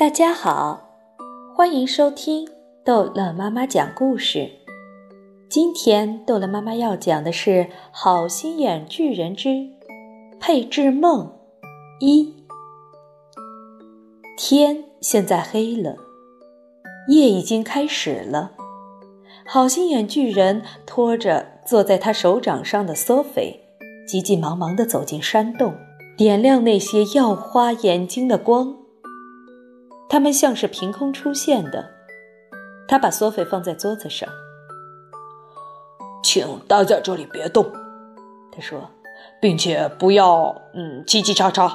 大家好，欢迎收听逗乐妈妈讲故事。今天逗乐妈妈要讲的是《好心眼巨人之配置梦》一。天现在黑了，夜已经开始了。好心眼巨人拖着坐在他手掌上的索菲，急急忙忙地走进山洞，点亮那些耀花眼睛的光。它们像是凭空出现的。他把索菲放在桌子上，请待在这里别动，他说，并且不要嗯叽叽喳喳。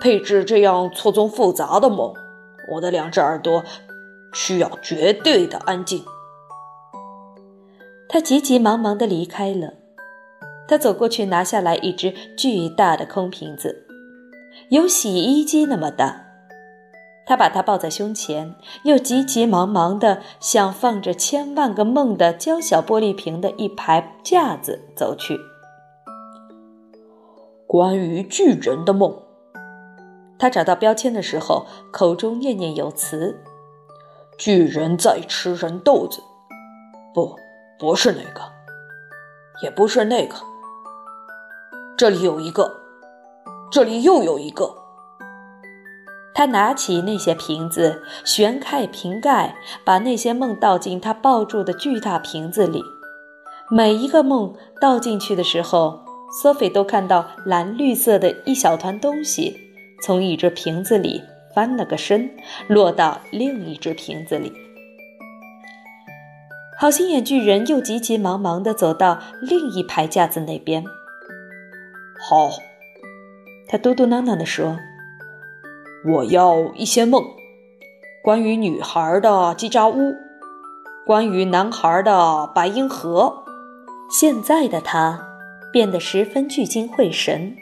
配置这样错综复杂的梦，我的两只耳朵需要绝对的安静。他急急忙忙地离开了。他走过去，拿下来一只巨大的空瓶子，有洗衣机那么大。他把它抱在胸前，又急急忙忙地向放着千万个梦的娇小玻璃瓶的一排架子走去。关于巨人的梦，他找到标签的时候，口中念念有词：“巨人在吃人豆子。”不，不是那个，也不是那个。这里有一个，这里又有一个。他拿起那些瓶子，旋开瓶盖，把那些梦倒进他抱住的巨大瓶子里。每一个梦倒进去的时候，索菲都看到蓝绿色的一小团东西从一只瓶子里翻了个身，落到另一只瓶子里。好心眼巨人又急急忙忙地走到另一排架子那边。好，他嘟嘟囔囔地说。我要一些梦，关于女孩的叽喳屋，关于男孩的白银河。现在的他变得十分聚精会神。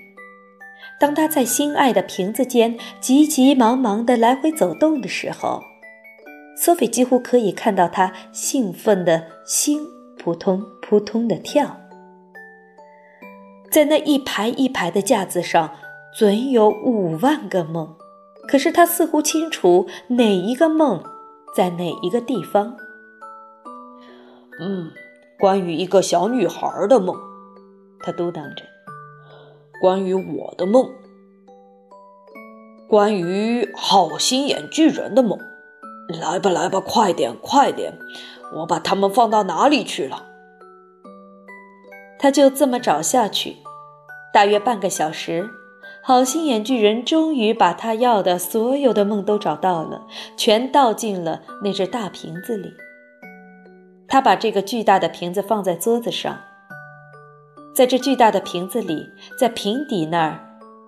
当他在心爱的瓶子间急急忙忙地来回走动的时候，索菲几乎可以看到他兴奋的心扑通扑通地跳。在那一排一排的架子上，准有五万个梦。可是他似乎清楚哪一个梦在哪一个地方。嗯，关于一个小女孩的梦，他嘟囔着；关于我的梦，关于好心眼巨人的梦。来吧，来吧，快点，快点！我把他们放到哪里去了？他就这么找下去，大约半个小时。好心眼巨人终于把他要的所有的梦都找到了，全倒进了那只大瓶子里。他把这个巨大的瓶子放在桌子上，在这巨大的瓶子里，在瓶底那儿，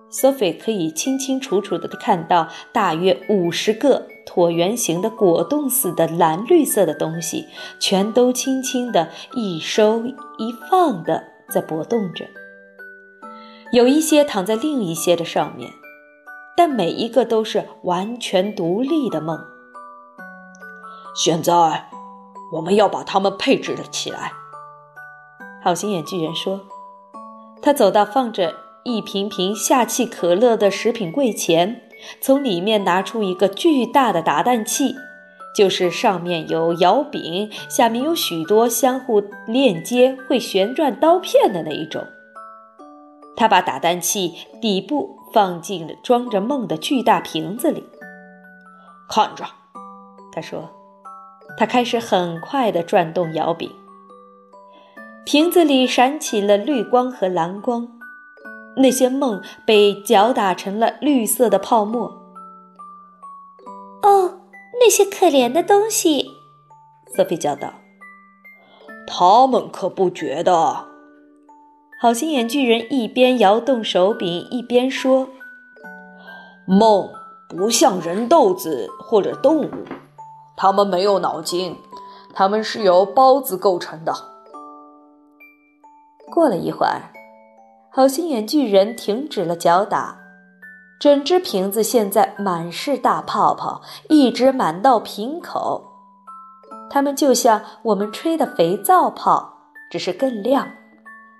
索菲可以清清楚楚地看到大约五十个椭圆形的果冻似的蓝绿色的东西，全都轻轻地一收一放地在搏动着。有一些躺在另一些的上面，但每一个都是完全独立的梦。现在，我们要把它们配置了起来。好心眼巨人说：“他走到放着一瓶瓶夏气可乐的食品柜前，从里面拿出一个巨大的打蛋器，就是上面有摇柄，下面有许多相互链接、会旋转刀片的那一种。”他把打蛋器底部放进了装着梦的巨大瓶子里，看着，他说：“他开始很快地转动摇柄，瓶子里闪起了绿光和蓝光，那些梦被搅打成了绿色的泡沫。”哦，那些可怜的东西，索菲叫道：“他们可不觉得。”好心眼巨人一边摇动手柄，一边说：“梦不像人豆子或者动物，它们没有脑筋，它们是由包子构成的。”过了一会儿，好心眼巨人停止了搅打，整只瓶子现在满是大泡泡，一直满到瓶口。它们就像我们吹的肥皂泡，只是更亮。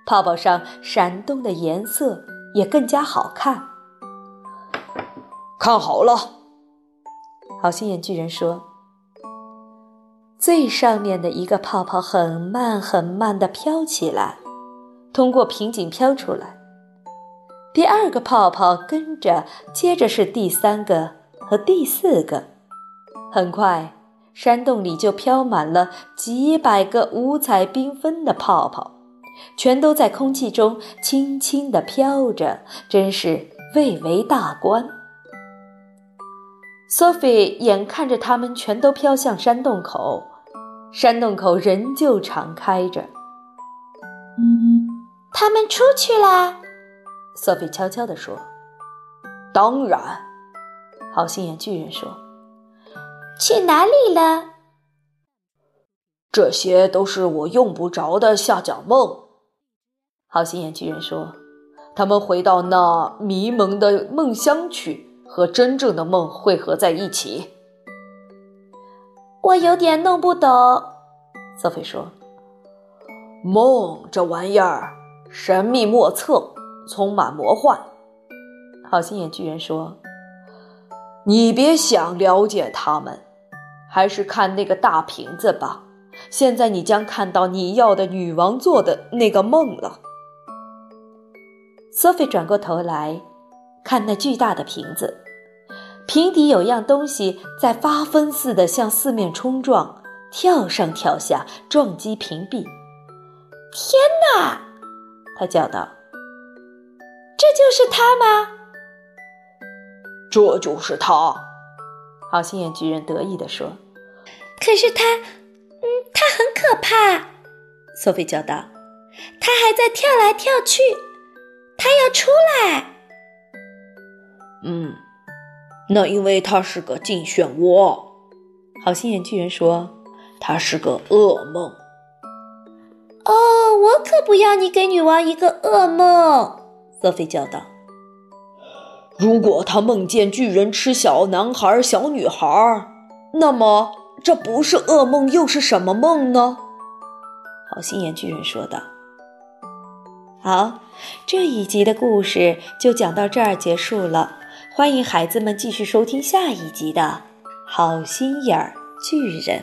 泡泡上闪动的颜色也更加好看。看好了，好心眼巨人说：“最上面的一个泡泡很慢很慢的飘起来，通过瓶颈飘出来。第二个泡泡跟着，接着是第三个和第四个。很快，山洞里就飘满了几百个五彩缤纷的泡泡，全都在空气中轻轻地飘着，真是蔚为大观。” Sophie 眼看着它们全都飘向山洞口，山洞口仍旧敞开着。他们出去啦，Sophie 悄悄地说。当然，好心眼巨人说。去哪里了？这些都是我用不着的下脚梦。好心眼巨人说。他们回到那迷蒙的梦乡去。和真正的梦汇合在一起，我有点弄不懂。瑟菲说：“梦这玩意儿神秘莫测，充满魔幻。”好心眼巨人说：“你别想了解他们，还是看那个大瓶子吧。现在你将看到你要的女王做的那个梦了。”索菲转过头来看那巨大的瓶子。瓶底有样东西在发疯似的向四面冲撞，跳上跳下，撞击瓶壁。天哪！他叫道：“这就是他吗？”“这就是他。”好心眼巨人得意地说。“可是他，嗯，他很可怕。”索菲叫道。“他还在跳来跳去，他要出来。”“嗯。”那因为他是个竞选窝，好心眼巨人说：“他是个噩梦。”哦，我可不要你给女王一个噩梦！”瑟菲叫道。“如果他梦见巨人吃小男孩、小女孩，那么这不是噩梦又是什么梦呢？”好心眼巨人说道。“好，这一集的故事就讲到这儿结束了。”欢迎孩子们继续收听下一集的《好心眼儿巨人》。